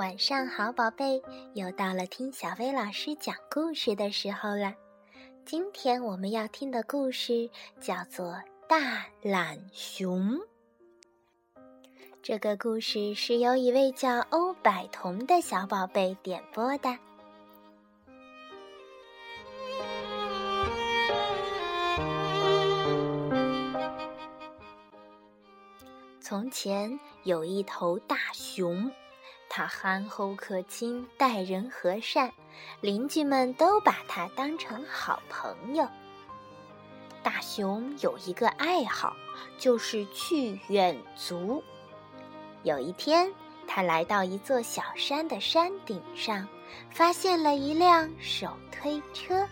晚上好，宝贝，又到了听小薇老师讲故事的时候了。今天我们要听的故事叫做《大懒熊》。这个故事是由一位叫欧百彤的小宝贝点播的。从前有一头大熊。他憨厚可亲，待人和善，邻居们都把他当成好朋友。大熊有一个爱好，就是去远足。有一天，他来到一座小山的山顶上，发现了一辆手推车，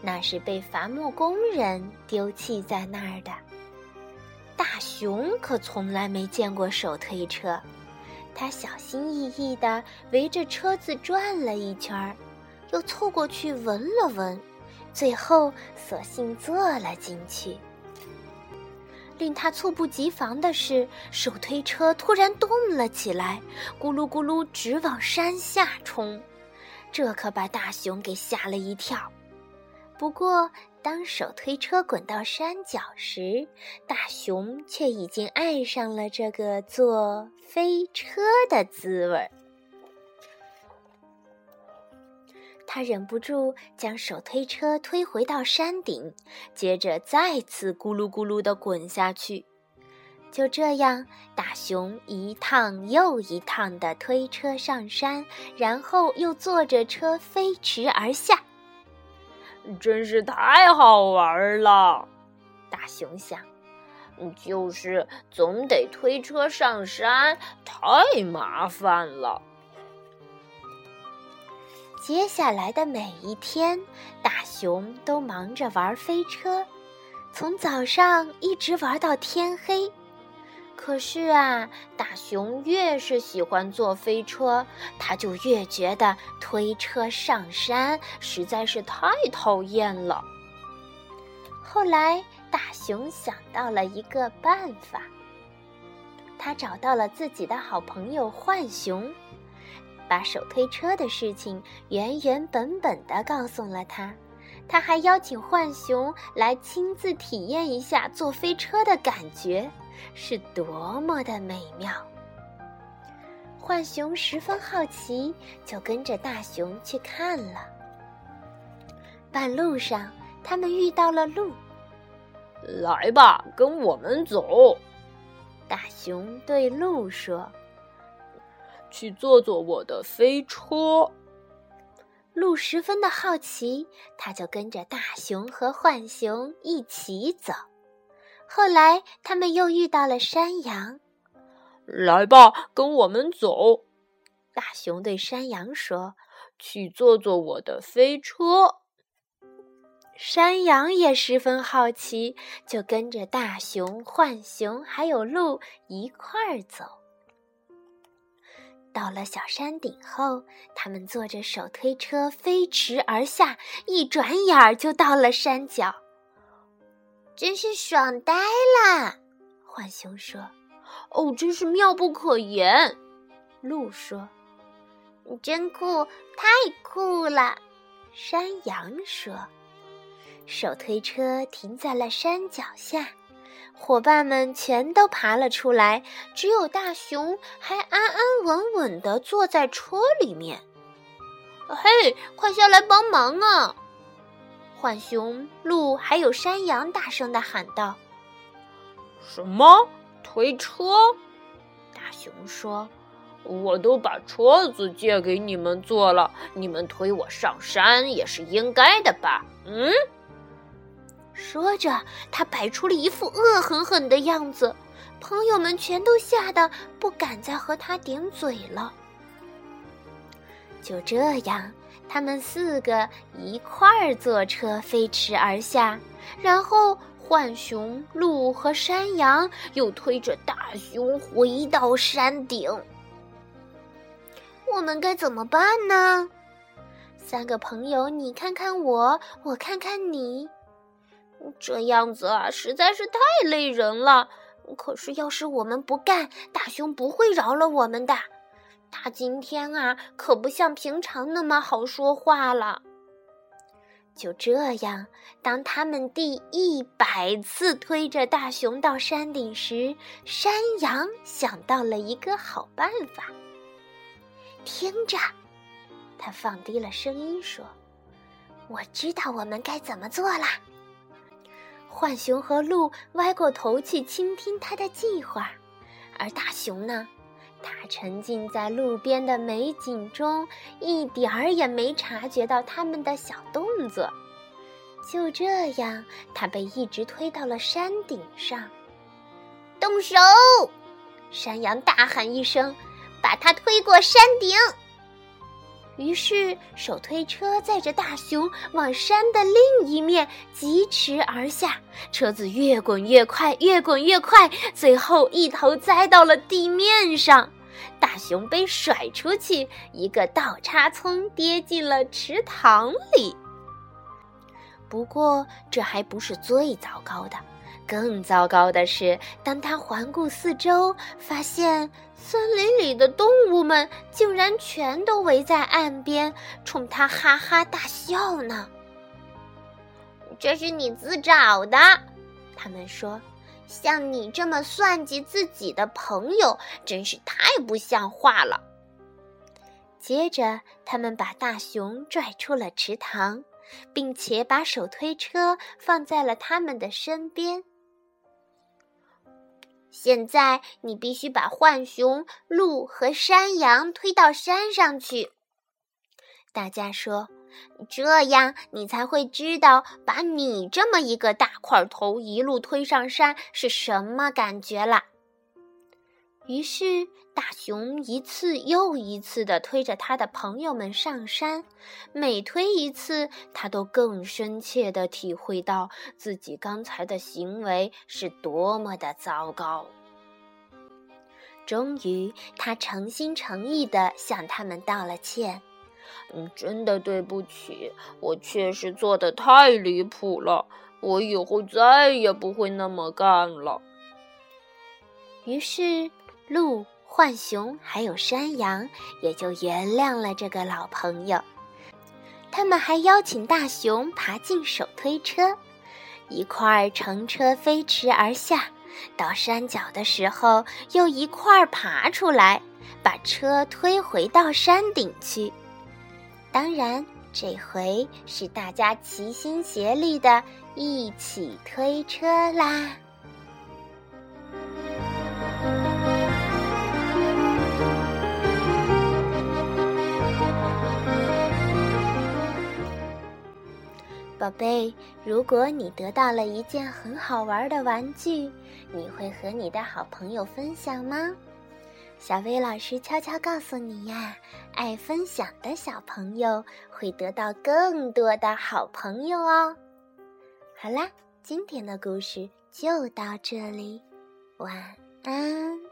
那是被伐木工人丢弃在那儿的。大熊可从来没见过手推车。他小心翼翼地围着车子转了一圈儿，又凑过去闻了闻，最后索性坐了进去。令他猝不及防的是，手推车突然动了起来，咕噜咕噜直往山下冲，这可把大熊给吓了一跳。不过，当手推车滚到山脚时，大熊却已经爱上了这个坐飞车的滋味儿。他忍不住将手推车推回到山顶，接着再次咕噜咕噜地滚下去。就这样，大熊一趟又一趟地推车上山，然后又坐着车飞驰而下。真是太好玩了，大熊想。就是总得推车上山，太麻烦了。接下来的每一天，大熊都忙着玩飞车，从早上一直玩到天黑。可是啊，大熊越是喜欢坐飞车，他就越觉得推车上山实在是太讨厌了。后来，大熊想到了一个办法，他找到了自己的好朋友浣熊，把手推车的事情原原本本的告诉了他。他还邀请浣熊来亲自体验一下坐飞车的感觉。是多么的美妙！浣熊十分好奇，就跟着大熊去看了。半路上，他们遇到了鹿。来吧，跟我们走。大熊对鹿说：“去坐坐我的飞车。”鹿十分的好奇，他就跟着大熊和浣熊一起走。后来，他们又遇到了山羊。来吧，跟我们走。大熊对山羊说：“去坐坐我的飞车。”山羊也十分好奇，就跟着大熊、浣熊还有鹿一块儿走。到了小山顶后，他们坐着手推车飞驰而下，一转眼儿就到了山脚。真是爽呆了，浣熊说：“哦，真是妙不可言。”鹿说：“真酷，太酷了。”山羊说：“手推车停在了山脚下，伙伴们全都爬了出来，只有大熊还安安稳稳地坐在车里面。嘿，快下来帮忙啊！”浣熊、鹿还有山羊大声的喊道：“什么推车？”大熊说：“我都把车子借给你们坐了，你们推我上山也是应该的吧？”嗯。说着，他摆出了一副恶狠狠的样子，朋友们全都吓得不敢再和他顶嘴了。就这样。他们四个一块儿坐车飞驰而下，然后浣熊、鹿和山羊又推着大熊回到山顶。我们该怎么办呢？三个朋友，你看看我，我看看你，这样子啊，实在是太累人了。可是要是我们不干，大熊不会饶了我们的。他今天啊，可不像平常那么好说话了。就这样，当他们第一百次推着大熊到山顶时，山羊想到了一个好办法。听着，他放低了声音说：“我知道我们该怎么做了。”浣熊和鹿歪过头去倾听他的计划，而大熊呢？他沉浸在路边的美景中，一点儿也没察觉到他们的小动作。就这样，他被一直推到了山顶上。动手！山羊大喊一声，把他推过山顶。于是，手推车载着大熊往山的另一面疾驰而下，车子越滚越快，越滚越快，最后一头栽到了地面上。大熊被甩出去，一个倒插葱跌进了池塘里。不过，这还不是最糟糕的。更糟糕的是，当他环顾四周，发现森林里的动物们竟然全都围在岸边，冲他哈哈大笑呢。这是你自找的，他们说。像你这么算计自己的朋友，真是太不像话了。接着，他们把大熊拽出了池塘，并且把手推车放在了他们的身边。现在你必须把浣熊、鹿和山羊推到山上去。大家说，这样你才会知道把你这么一个大块头一路推上山是什么感觉了。于是，大熊一次又一次地推着他的朋友们上山，每推一次，他都更深切地体会到自己刚才的行为是多么的糟糕。终于，他诚心诚意地向他们道了歉：“嗯，真的对不起，我确实做得太离谱了，我以后再也不会那么干了。”于是。鹿、浣熊还有山羊也就原谅了这个老朋友。他们还邀请大熊爬进手推车，一块儿乘车飞驰而下。到山脚的时候，又一块儿爬出来，把车推回到山顶去。当然，这回是大家齐心协力的一起推车啦。宝贝，如果你得到了一件很好玩的玩具，你会和你的好朋友分享吗？小薇老师悄悄告诉你呀，爱分享的小朋友会得到更多的好朋友哦。好啦，今天的故事就到这里，晚安。